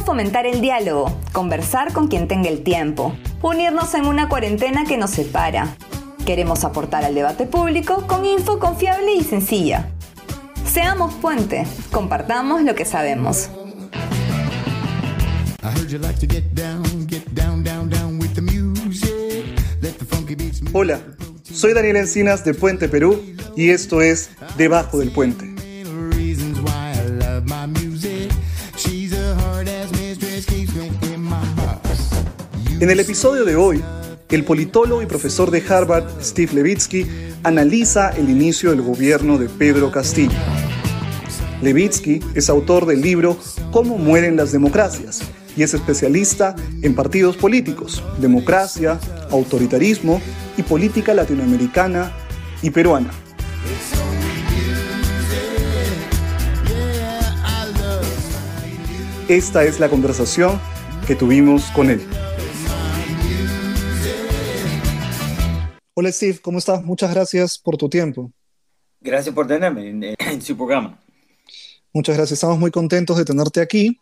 Fomentar el diálogo, conversar con quien tenga el tiempo, unirnos en una cuarentena que nos separa. Queremos aportar al debate público con info confiable y sencilla. Seamos puente, compartamos lo que sabemos. Hola, soy Daniel Encinas de Puente Perú y esto es Debajo del Puente. En el episodio de hoy, el politólogo y profesor de Harvard, Steve Levitsky, analiza el inicio del gobierno de Pedro Castillo. Levitsky es autor del libro Cómo mueren las democracias y es especialista en partidos políticos, democracia, autoritarismo y política latinoamericana y peruana. Esta es la conversación que tuvimos con él. Hola Steve, ¿cómo estás? Muchas gracias por tu tiempo. Gracias por tenerme en, su programa. Muchas gracias, estamos muy contentos de tenerte aquí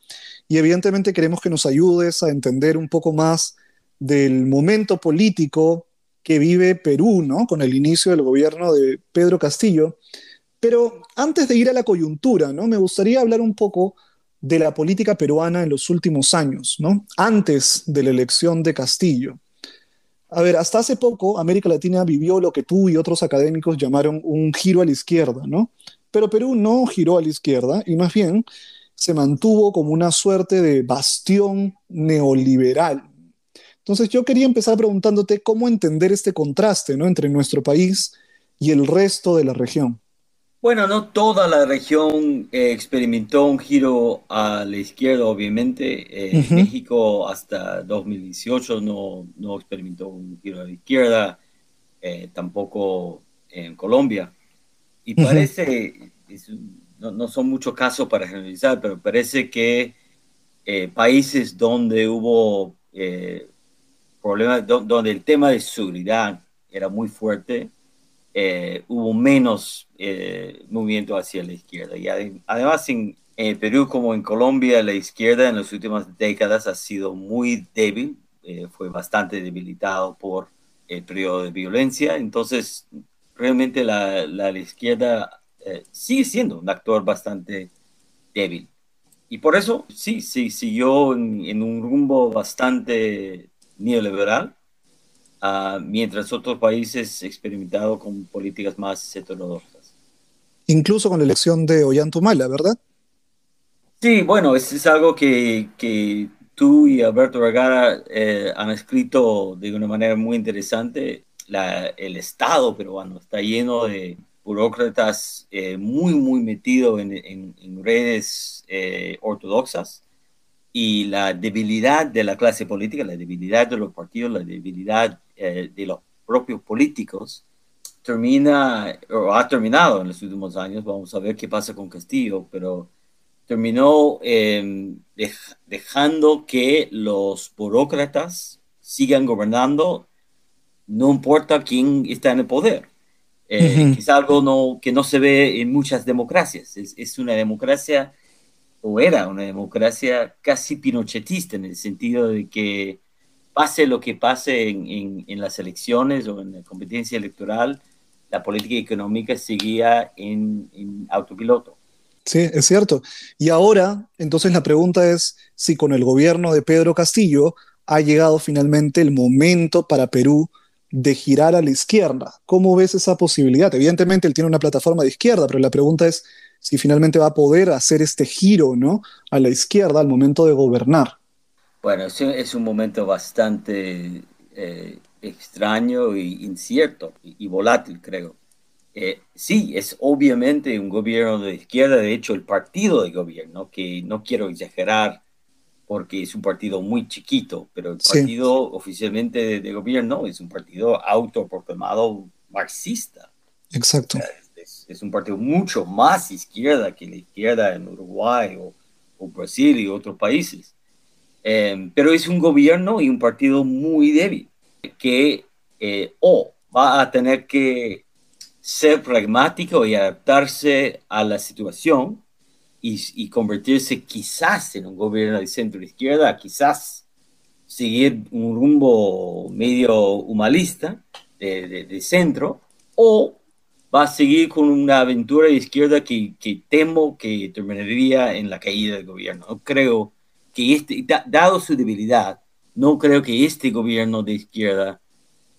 y evidentemente queremos que nos ayudes a entender un poco más del momento político que vive Perú, ¿no? Con el inicio del gobierno de Pedro Castillo. Pero antes de ir a la coyuntura, ¿no? Me gustaría hablar un poco de la política peruana en los últimos años, ¿no? Antes de la elección de Castillo. A ver, hasta hace poco América Latina vivió lo que tú y otros académicos llamaron un giro a la izquierda, ¿no? Pero Perú no giró a la izquierda y más bien se mantuvo como una suerte de bastión neoliberal. Entonces yo quería empezar preguntándote cómo entender este contraste ¿no? entre nuestro país y el resto de la región. Bueno, no toda la región eh, experimentó un giro a la izquierda, obviamente. Eh, México hasta 2018 no, no, experimentó un giro a la izquierda, eh, tampoco en Colombia. Y parece, no, no, son muchos casos para generalizar, pero parece que países donde hubo problemas, donde el tema de seguridad era muy fuerte, eh, hubo menos eh, movimiento hacia la izquierda. Y además en, Perú como en Colombia, la izquierda en las últimas décadas ha sido muy débil, eh, fue bastante debilitado por el periodo de violencia. Entonces, realmente la, la, izquierda sigue siendo un actor bastante débil. Y por eso, sí, sí, siguió en, en un rumbo bastante neoliberal, Ah, mientras otros países experimentaron con políticas más heterodoxas. Incluso con la elección de Ollantumala, ¿verdad? Sí, bueno, es, es algo que, que, tú y Alberto Vergara eh, han escrito de una manera muy interesante. La, el Estado peruano está lleno de burócratas eh, muy, muy metidos en, en, redes eh, ortodoxas y la debilidad de la clase política, la debilidad de los partidos, la debilidad eh, de los propios políticos termina, o ha terminado en los últimos años, vamos a ver qué pasa con Castillo, pero terminó em, dejando que los burócratas sigan gobernando, no importa quién está en el poder. Eh, Es algo no, que no se ve en muchas democracias. Es, es, una democracia, o era una democracia casi pinochetista, en el sentido de que pase lo que pase en, las elecciones o en la competencia electoral, la política económica seguía en, en, autopiloto. Sí, es cierto. Y ahora, entonces la pregunta es si con el gobierno de Pedro Castillo ha llegado finalmente el momento para Perú de girar a la izquierda. ¿Cómo ves esa posibilidad? Evidentemente él tiene una plataforma de izquierda, pero la pregunta es si finalmente va a poder hacer este giro ¿no? a la izquierda al momento de gobernar. Bueno, es, un momento bastante eh, extraño y incierto y, volátil, creo. Eh, sí, es obviamente un gobierno de izquierda, de hecho el partido de gobierno, que no quiero exagerar porque es un partido muy chiquito, pero el partido oficialmente de, gobierno es un partido autoproclamado marxista. Exacto. Es, un partido mucho más izquierda que la izquierda en Uruguay o, o Brasil y otros países. Em, pero es un gobierno y un partido muy débil que eh, o va a tener que ser pragmático y adaptarse a la situación y, convertirse quizás en un gobierno de centro izquierda, quizás seguir un rumbo medio humanista de, de, centro, o va a seguir con una aventura de izquierda que, que, temo que terminaría en la caída del gobierno. No creo que este, dado su debilidad, no creo que este gobierno de izquierda,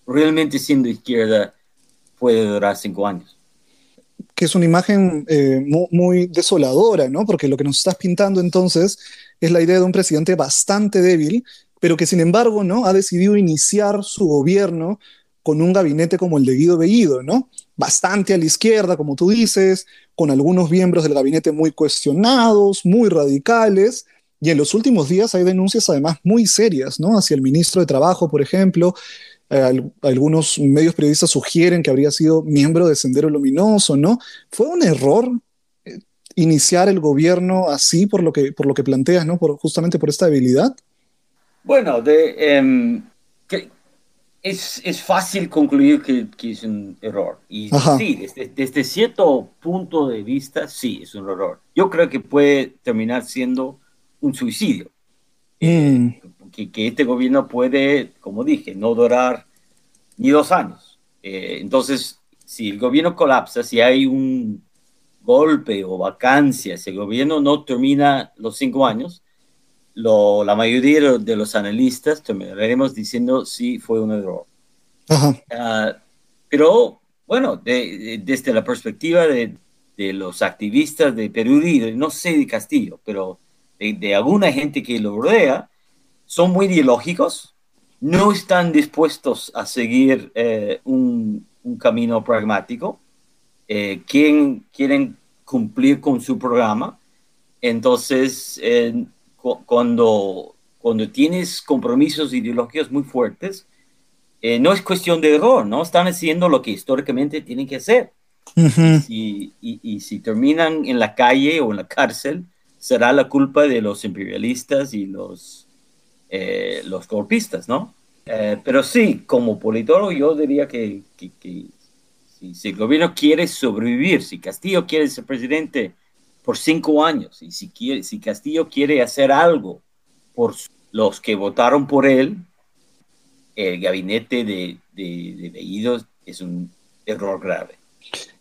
realmente siendo izquierda, puede durar cinco años que es una imagen eh, muy, desoladora, ¿no? Porque lo que nos estás pintando entonces es la idea de un presidente bastante débil, pero que sin embargo, ¿no? Ha decidido iniciar su gobierno con un gabinete como el de Guido Bellido, ¿no? Bastante a la izquierda, como tú dices, con algunos miembros del gabinete muy cuestionados, muy radicales, y en los últimos días hay denuncias además muy serias, ¿no? Hacia el ministro de Trabajo, por ejemplo, eh, algunos medios periodistas sugieren que habría sido miembro de Sendero Luminoso, ¿no? ¿Fue un error eh, iniciar el gobierno así por lo que, por lo que planteas, ¿no? Por, justamente por esta debilidad. Bueno, de, em, es, es, fácil concluir que, que, es un error. Y sí, desde, cierto punto de vista, sí, es un error. Yo creo que puede terminar siendo un suicidio. Mm que, este gobierno puede, como dije, no durar ni dos años. Eh, entonces, si el gobierno colapsa, si hay un golpe o vacancia, si el gobierno no termina los cinco años, lo, la mayoría de los analistas terminaremos diciendo sí fue un error. Ah, pero bueno, desde la perspectiva de, de, los activistas de Perú Libre, no sé de Castillo, pero de, de, alguna gente que lo rodea, son muy ideológicos, no están dispuestos a seguir eh, un, camino pragmático, eh, quieren, quieren, cumplir con su programa. Entonces, cuando, cuando tienes compromisos ideológicos muy fuertes, eh, no es cuestión de error, ¿no? Están haciendo lo que históricamente tienen que hacer. y, y, si terminan en la calle o en la cárcel, será la culpa de los imperialistas y los eh, los golpistas, ¿no? Eh, pero sí, como politólogo yo diría que, si, el gobierno quiere sobrevivir, si Castillo quiere ser presidente por cinco años y si, quiere, si Castillo quiere hacer algo por los que votaron por él, el gabinete de, de, es un error grave.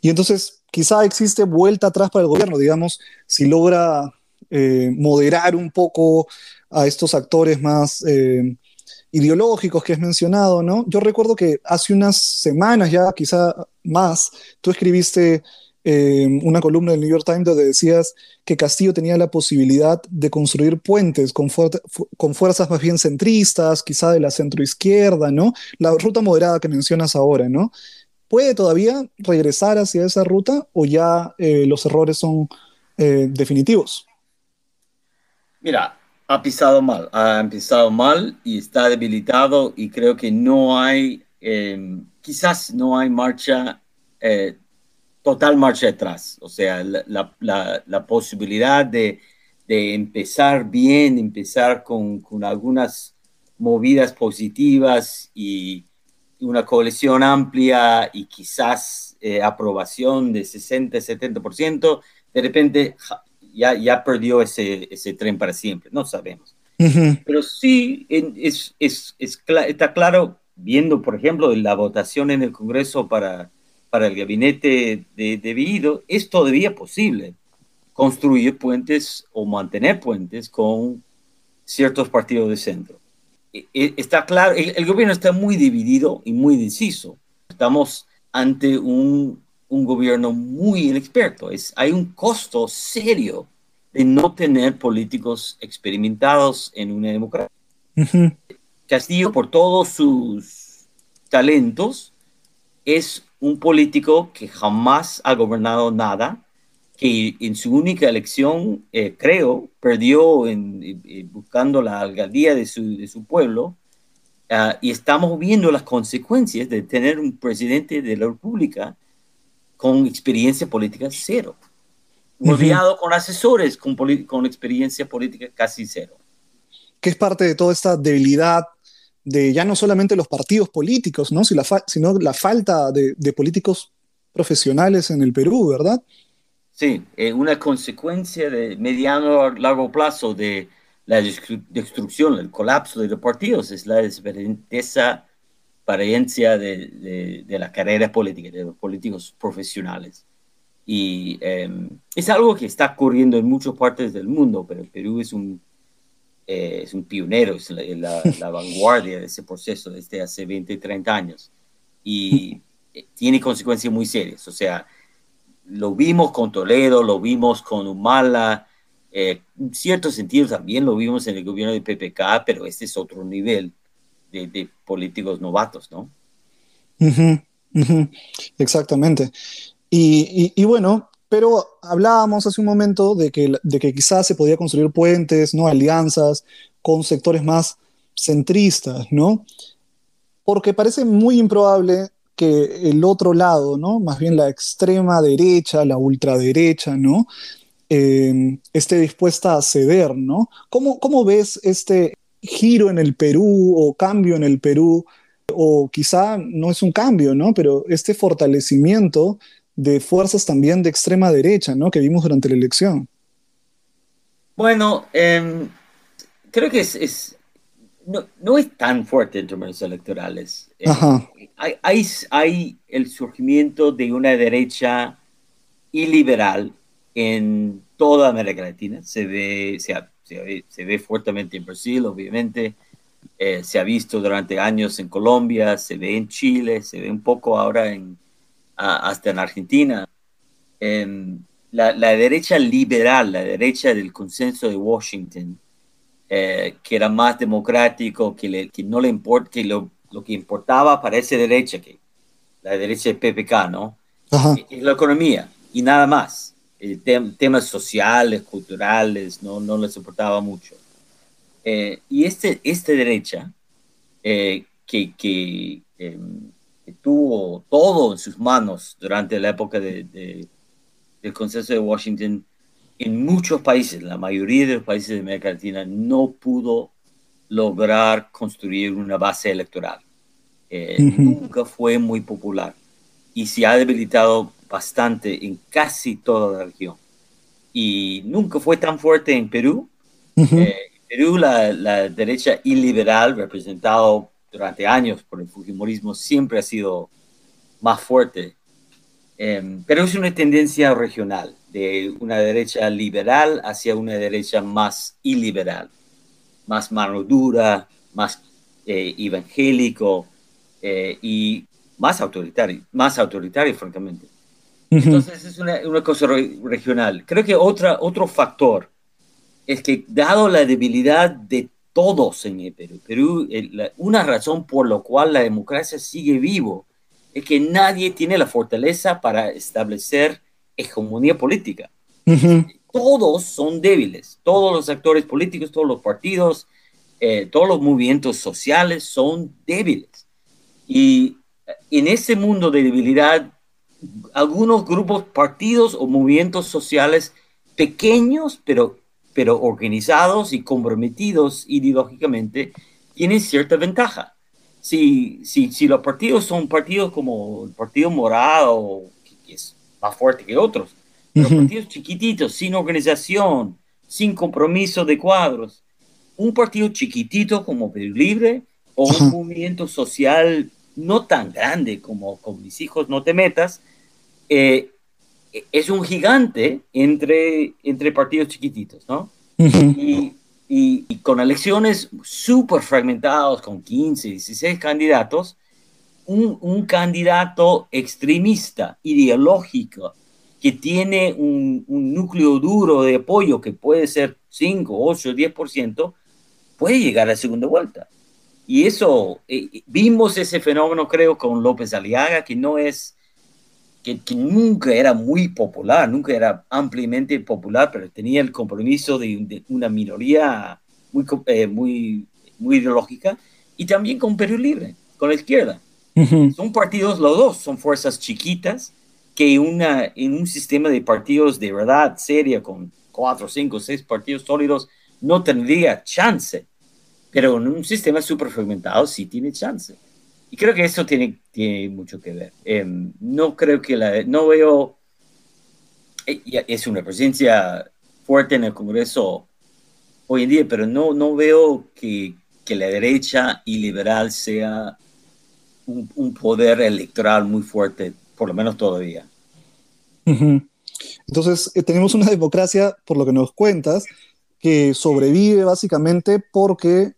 Y entonces quizá existe vuelta atrás para el gobierno, digamos, si logra eh, moderar un poco a estos actores más eh, ideológicos que has mencionado, ¿no? Yo recuerdo que hace unas semanas ya, quizá más, tú escribiste eh, una columna del New York Times donde decías que Castillo tenía la posibilidad de construir puentes con, fuerzas más bien centristas, quizá de la centroizquierda, ¿no? La ruta moderada que mencionas ahora, ¿no? ¿Puede todavía regresar hacia esa ruta o ya los errores son definitivos? Mira, ha pisado mal, ha empezado mal y está debilitado y creo que no hay, em, quizás no hay marcha, eh, total marcha atrás. O sea, la, la, la posibilidad de, de, empezar bien, empezar con, con algunas movidas positivas y una coalición amplia y quizás eh, aprobación de 60-70%, de repente ya, ya perdió ese, ese tren para siempre, no sabemos. Pero sí es, es, es, está claro, viendo, por ejemplo, la votación en el Congreso para, para el gabinete de, de es todavía posible construir puentes o mantener puentes con ciertos partidos de centro. E, e, está claro, el, el gobierno está muy dividido y muy deciso. Estamos ante un un gobierno muy inexperto. Es, hay un costo serio de no tener políticos experimentados en una democracia. Castillo, por todos sus talentos, es un político que jamás ha gobernado nada, que en su única elección, eh, creo, perdió en, buscando la alcaldía de su, de su pueblo, ah, y estamos viendo las consecuencias de tener un presidente de la República con experiencia política cero. Rodeado con asesores con, con experiencia política casi cero. Que es parte de toda esta debilidad de ya no solamente los partidos políticos, ¿no? sino la falta de, políticos profesionales en el Perú, ¿verdad? sí, eh, una consecuencia de mediano a largo plazo de la destrucción, el colapso de los partidos, es la desaparencia de, de, la carrera política, de los políticos profesionales. Y em, es algo que está ocurriendo en muchas partes del mundo, pero Perú es un, eh, es un pionero, es la, la, vanguardia de ese proceso desde hace 20, 30 años. Y eh, tiene consecuencias muy serias. O sea, lo vimos con Toledo, lo vimos con Humala, eh, en cierto sentido también lo vimos en el gobierno de PPK, pero este es otro nivel de, políticos novatos, ¿no? Exactamente. Y, bueno, pero hablábamos hace un momento de que, de que quizás se podía construir puentes, ¿no? Alianzas con sectores más centristas, ¿no? Porque parece muy improbable que el otro lado, ¿no? Más bien la extrema derecha, la ultraderecha, ¿no? Eh, esté dispuesta a ceder, ¿no? ¿Cómo, ¿Cómo ves este giro en el Perú o cambio en el Perú? O quizá no es un cambio, ¿no? Pero este fortalecimiento de fuerzas también de extrema derecha, ¿no? Que vimos durante la elección. Bueno, em, creo que es, no, es tan fuerte en términos electorales. Eh, hay, hay, el surgimiento de una derecha iliberal en toda América Latina. Se ve, se, ve, fuertemente en Brasil, obviamente. Eh, se ha visto durante años en Colombia, se ve en Chile, se ve un poco ahora en, hasta en Argentina. Em, la, la, derecha liberal, la derecha del consenso de Washington, eh, que era más democrático, que, le, que no le importa, que lo, lo, que importaba para esa derecha, que la derecha de PPK, ¿no? Es la economía y nada más. Temas sociales, culturales, no, no les importaba mucho. Eh, y este, esta derecha, eh, que, que, em, que, tuvo todo en sus manos durante la época de, de, del Consenso de Washington, en muchos países, la mayoría de los países de América Latina, no pudo lograr construir una base electoral. Eh, nunca fue muy popular y se ha debilitado bastante en casi toda la región. Y nunca fue tan fuerte en Perú. eh, Perú, la, la, derecha iliberal, representado durante años por el Fujimorismo, siempre ha sido más fuerte. Em, pero es una tendencia regional de una derecha liberal hacia una derecha más iliberal, más mano dura, más eh, evangélico eh, y más autoritario, más autoritario, francamente. Entonces es una, una cosa regional. Creo que otra, otro factor es que dado la debilidad de todos en el Perú, Perú una razón por la cual la democracia sigue vivo es que nadie tiene la fortaleza para establecer hegemonía política. Todos son débiles, todos los actores políticos, todos los partidos, eh, todos los movimientos sociales son débiles. Y en ese mundo de debilidad, algunos grupos, partidos o movimientos sociales pequeños, pero, pero organizados y comprometidos ideológicamente, tienen cierta ventaja. Si, si, si los partidos son partidos como el Partido Morado, que es más fuerte que otros. Pero partidos chiquititos, sin organización, sin compromiso de cuadros. Un partido chiquitito como Perú Libre o un movimiento social no tan grande como con mis hijos no te metas, eh, es un gigante entre, entre partidos chiquititos, ¿no? y, y, con elecciones súper fragmentadas, con 15, 16 candidatos, un, candidato extremista, ideológico, que tiene un, núcleo duro de apoyo que puede ser 5, 8, 10%, puede llegar a la segunda vuelta. Y eso, eh, vimos ese fenómeno creo con López Aliaga, que no es, que, nunca era muy popular, nunca era ampliamente popular, pero tenía el compromiso de, una minoría muy, eh, muy, muy ideológica, y también con Perú Libre, con la izquierda. Son partidos, los dos son fuerzas chiquitas que una, en un sistema de partidos de verdad seria, con cuatro, cinco, seis partidos sólidos, no tendría chance. Pero en un sistema súper fragmentado sí tiene chance. Y creo que eso tiene, tiene mucho que ver. Em, no creo que la, no veo, es una presencia fuerte en el Congreso hoy en día, pero no, no veo que, que la derecha y liberal sea un, un, poder electoral muy fuerte, por lo menos todavía. Entonces, eh, tenemos una democracia, por lo que nos cuentas, que sobrevive básicamente porque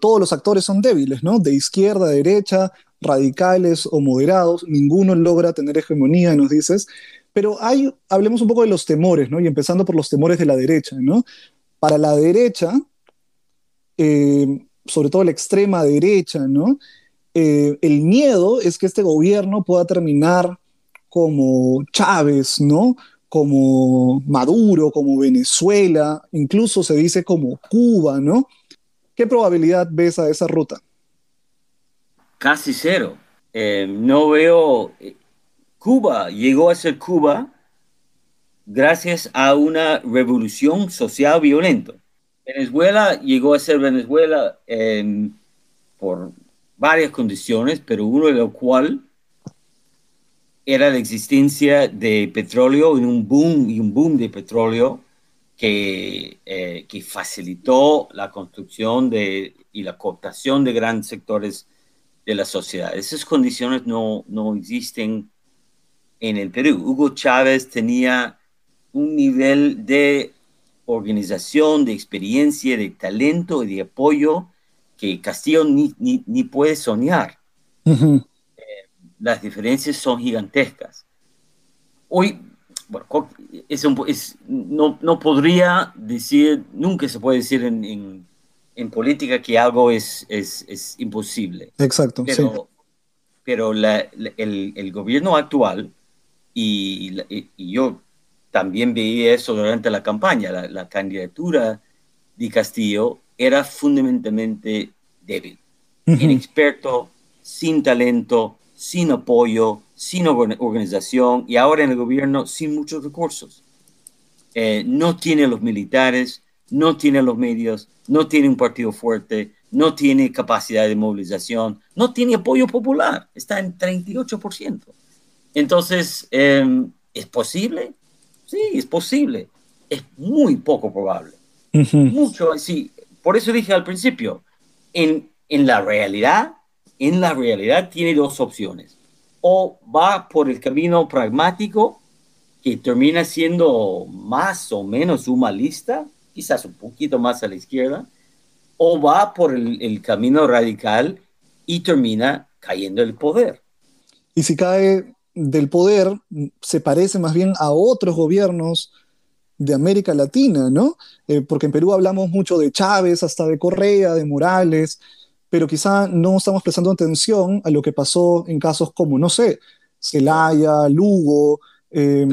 todos los actores son débiles, ¿no? De izquierda, derecha, radicales o moderados, ninguno logra tener hegemonía, nos dices. Pero hay, hablemos un poco de los temores, ¿no? Y empezando por los temores de la derecha, ¿no? Para la derecha, eh, sobre todo la extrema derecha, ¿no? Eh, el miedo es que este gobierno pueda terminar como Chávez, ¿no? Como Maduro, como Venezuela, incluso se dice como Cuba, ¿no? ¿Qué probabilidad ves a esa ruta? Casi cero. Eh, no veo. Cuba llegó a ser Cuba gracias a una revolución social violenta. Venezuela llegó a ser Venezuela por varias condiciones, pero uno de lo cual era la existencia de petróleo en un boom y un boom de petróleo que, eh, que facilitó la construcción de, y la cooptación de grandes sectores de la sociedad. Esas condiciones no, no existen en el Perú. Hugo Chávez tenía un nivel de organización, de experiencia, de talento y de apoyo que Castillo ni, ni, puede soñar. Eh, las diferencias son gigantescas. Hoy, bueno, es es, no, no, podría decir, nunca se puede decir en, en, en política que algo es, es, es imposible. Exacto. Pero, pero la, el, el, gobierno actual, y, y, yo también veía eso durante la campaña, la, la candidatura de Castillo era fundamentalmente débil, inexperto, sin talento, sin apoyo, sin organización y ahora en el gobierno sin muchos recursos. Eh, no tiene los militares, no tiene los medios, no tiene un partido fuerte, no tiene capacidad de movilización, no tiene apoyo popular, está en 38%. Entonces, em, ¿es posible? Sí, es posible. Es muy poco probable. Mucho, sí. Por eso dije al principio, en, en la realidad, en la realidad tiene dos opciones. O va por el camino pragmático, que termina siendo más o menos humanista, quizás un poquito más a la izquierda, o va por el, camino radical y termina cayendo el poder. Y si cae del poder se parece más bien a otros gobiernos de América Latina, ¿no? Eh, porque en Perú hablamos mucho de Chávez, hasta de Correa, de Morales, pero quizá no estamos prestando atención a lo que pasó en casos como, no sé, Celaya, Lugo, eh,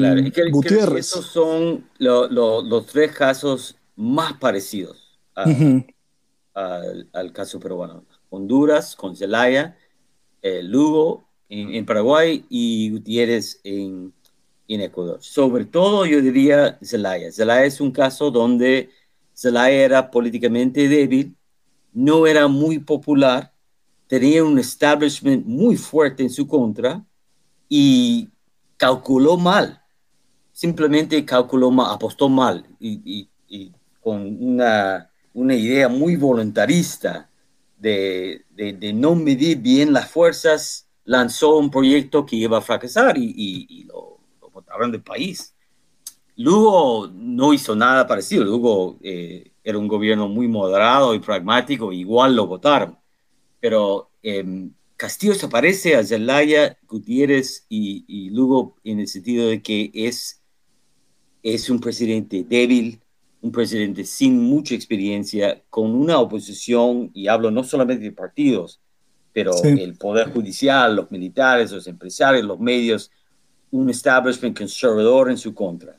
Gutiérrez. esos son los tres casos más parecidos al, caso peruano. Honduras con Celaya, eh, Lugo en, Paraguay y Gutiérrez en, en, Ecuador. Sobre todo yo diría Zelaya. Zelaya es un caso donde Zelaya era políticamente débil, no era muy popular, tenía un establishment muy fuerte en su contra y calculó mal. Simplemente calculó mal, apostó mal y, con una, una idea muy voluntarista de, de, no medir bien las fuerzas lanzó un proyecto que iba a fracasar y, lo, lo, botaron del país. Luego no hizo nada parecido. Luego eh, era un gobierno muy moderado y pragmático, igual lo votaron. Pero eh, Castillo se parece a Zelaya, Gutiérrez y, y, Lugo en el sentido de que es, es un presidente débil, un presidente sin mucha experiencia, con una oposición, y hablo no solamente de partidos, pero el poder judicial, los militares, los empresarios, los medios, un establishment conservador en su contra.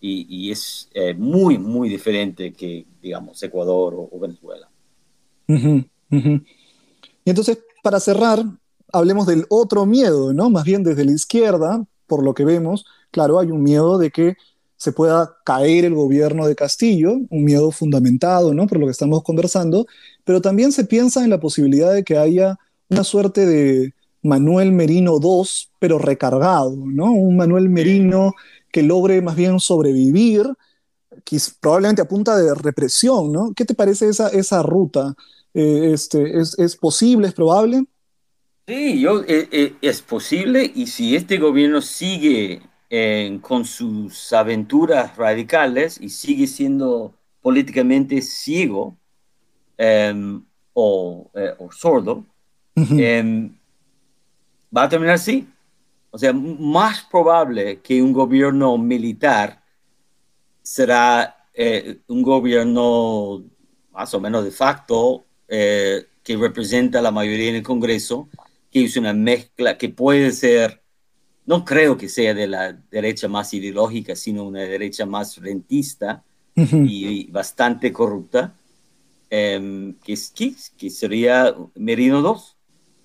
Y, es eh, muy, muy diferente que, digamos, Ecuador o, Venezuela. Y entonces, para cerrar, hablemos del otro miedo, ¿no? Más bien desde la izquierda, por lo que vemos, claro, hay un miedo de que se pueda caer el gobierno de Castillo, un miedo fundamentado, ¿no? Por lo que estamos conversando, pero también se piensa en la posibilidad de que haya una suerte de Manuel Merino II, pero recargado, ¿no? Un Manuel Merino que logre más bien sobrevivir, probablemente a punta de represión, ¿no? ¿Qué te parece esa, esa ruta? Eh, este, ¿es, ¿es, posible, es probable? Sí, yo, eh, eh, es posible y si este gobierno sigue con sus aventuras radicales y sigue siendo políticamente ciego em, o, o, sordo, em, va a terminar así. O sea, más probable que un gobierno militar será eh, un gobierno más o menos de facto eh, que representa a la mayoría en el Congreso, que es una mezcla que puede ser, no creo que sea de la derecha más ideológica, sino una derecha más rentista y, bastante corrupta, em, que, que, que sería Merino 2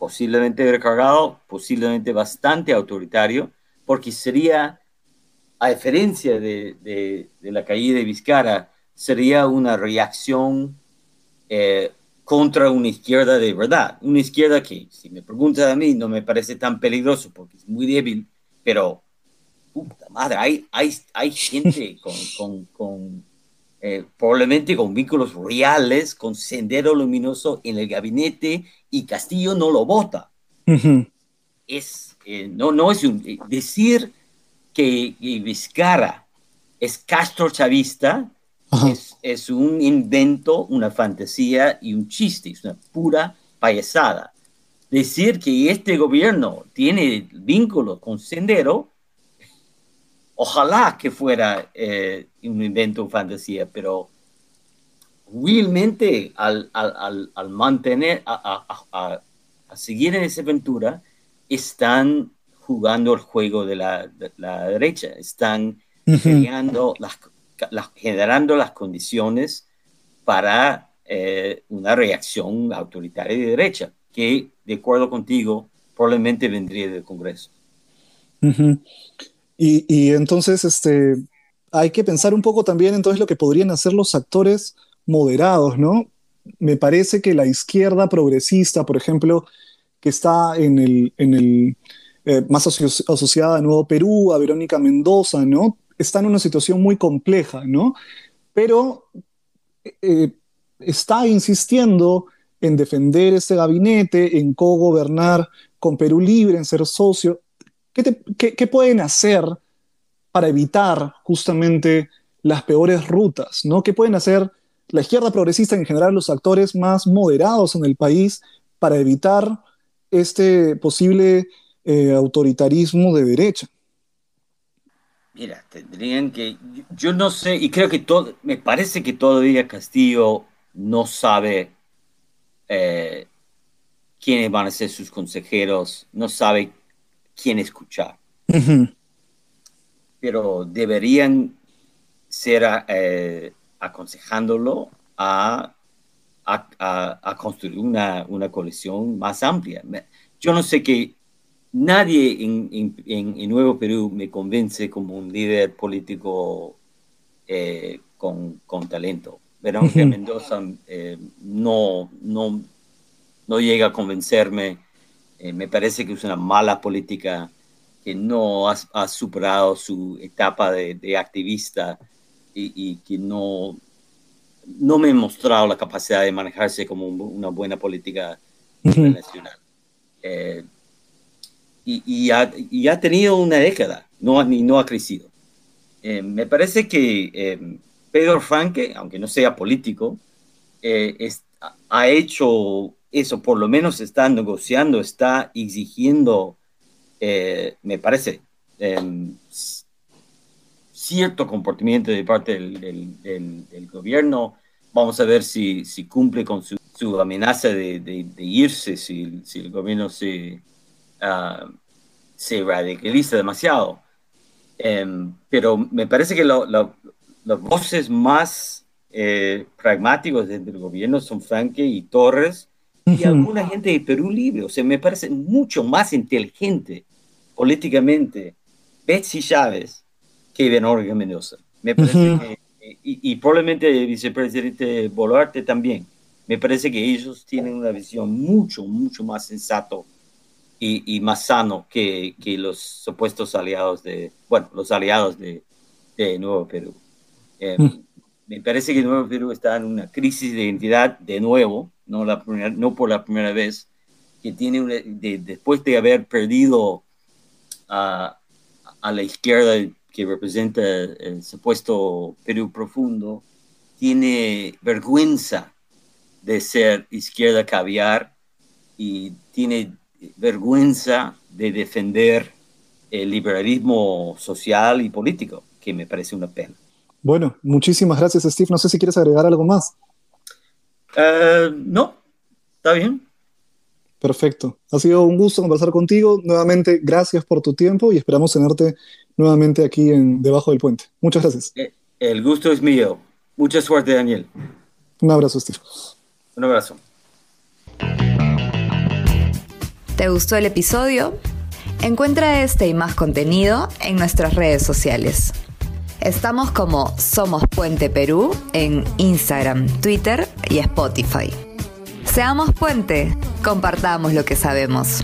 posiblemente recargado, posiblemente bastante autoritario, porque sería, a diferencia de, de, la caída de Vizcarra, sería una reacción eh, contra una izquierda de verdad. Una izquierda que, si me preguntas a mí, no me parece tan peligroso porque es muy débil, pero, puta madre, hay, hay, hay gente con, con, con eh, probablemente con vínculos reales, con sendero luminoso en el gabinete y Castillo no lo vota. Es, eh, no, no es un, eh, decir que, Vizcarra es Castro chavista es, es, un invento, una fantasía y un chiste, es una pura payasada. Decir que este gobierno tiene vínculos con Sendero, ojalá que fuera eh, un invento, fantasía, pero realmente al, al, al mantener, a, a, a, seguir en esa aventura, están jugando el juego de la, la derecha, están generando, las, generando las condiciones para eh, una reacción autoritaria de derecha, que, de acuerdo contigo, probablemente vendría del Congreso. Y, entonces, este, hay que pensar un poco también entonces lo que podrían hacer los actores moderados, ¿no? Me parece que la izquierda progresista, por ejemplo, que está en el, en el eh, más asociada a Nuevo Perú, a Verónica Mendoza, ¿no? Está en una situación muy compleja, ¿no? Pero eh, está insistiendo en defender este gabinete, en co-gobernar con Perú Libre, en ser socio. ¿Qué, pueden hacer para evitar justamente las peores rutas, ¿no? ¿Qué pueden hacer la izquierda progresista en general, los actores más moderados en el país para evitar este posible eh, autoritarismo de derecha. Mira, tendrían que, yo no sé, y creo que todo, me parece que todavía Castillo no sabe eh, quiénes van a ser sus consejeros, no sabe quién escuchar. Pero deberían ser eh, aconsejándolo a, a, construir una, una, coalición más amplia. Yo no sé que nadie en, en, Nuevo Perú me convence como un líder político eh, con, con, talento. Verónica Mendoza eh, no, no, no llega a convencerme. Eh, me parece que es una mala política que no ha, ha superado su etapa de, de activista y, que no, no me he mostrado la capacidad de manejarse como una buena política internacional. Eh, y, y, ha, y, ha, tenido una década, no, no ha crecido. Eh, me parece que Pedro Franque, aunque no sea político, ha hecho eso, por lo menos está negociando, está exigiendo, me parece, cierto comportamiento de parte del, gobierno. Vamos a ver si, si cumple con su, amenaza de, irse, si, si, el gobierno se, uh, se radicaliza demasiado. Um, pero me parece que lo, lo, los voces más eh, pragmáticos del gobierno son Franque y Torres y alguna gente de Perú Libre. O sea, me parece mucho más inteligente políticamente Betsy Chávez que Verónica Mendoza. Me parece y, probablemente el vicepresidente Boluarte también. Me parece que ellos tienen una visión mucho, mucho más sensato y, más sano que, que, los supuestos aliados de, bueno, los aliados de, de Nuevo Perú. Eh, mm. Me parece que Nuevo Perú está en una crisis de identidad de nuevo, no, la no por la primera vez, que tiene después de haber perdido a, a la izquierda que representa el supuesto Perú profundo, tiene vergüenza de ser izquierda caviar y tiene vergüenza de defender el liberalismo social y político, que me parece una pena. Bueno, muchísimas gracias, Steve. No sé si quieres agregar algo más. Eh, no, está bien. Perfecto. Ha sido un gusto conversar contigo. Nuevamente, gracias por tu tiempo y esperamos tenerte nuevamente aquí en Debajo del Puente. Muchas gracias. Eh, el gusto es mío. Mucha suerte, Daniel. Un abrazo, Steve. Un abrazo. ¿Te gustó el episodio? Encuentra este y más contenido en nuestras redes sociales. Estamos como Somos Puente Perú en Instagram, Twitter y Spotify. Seamos puente, compartamos lo que sabemos.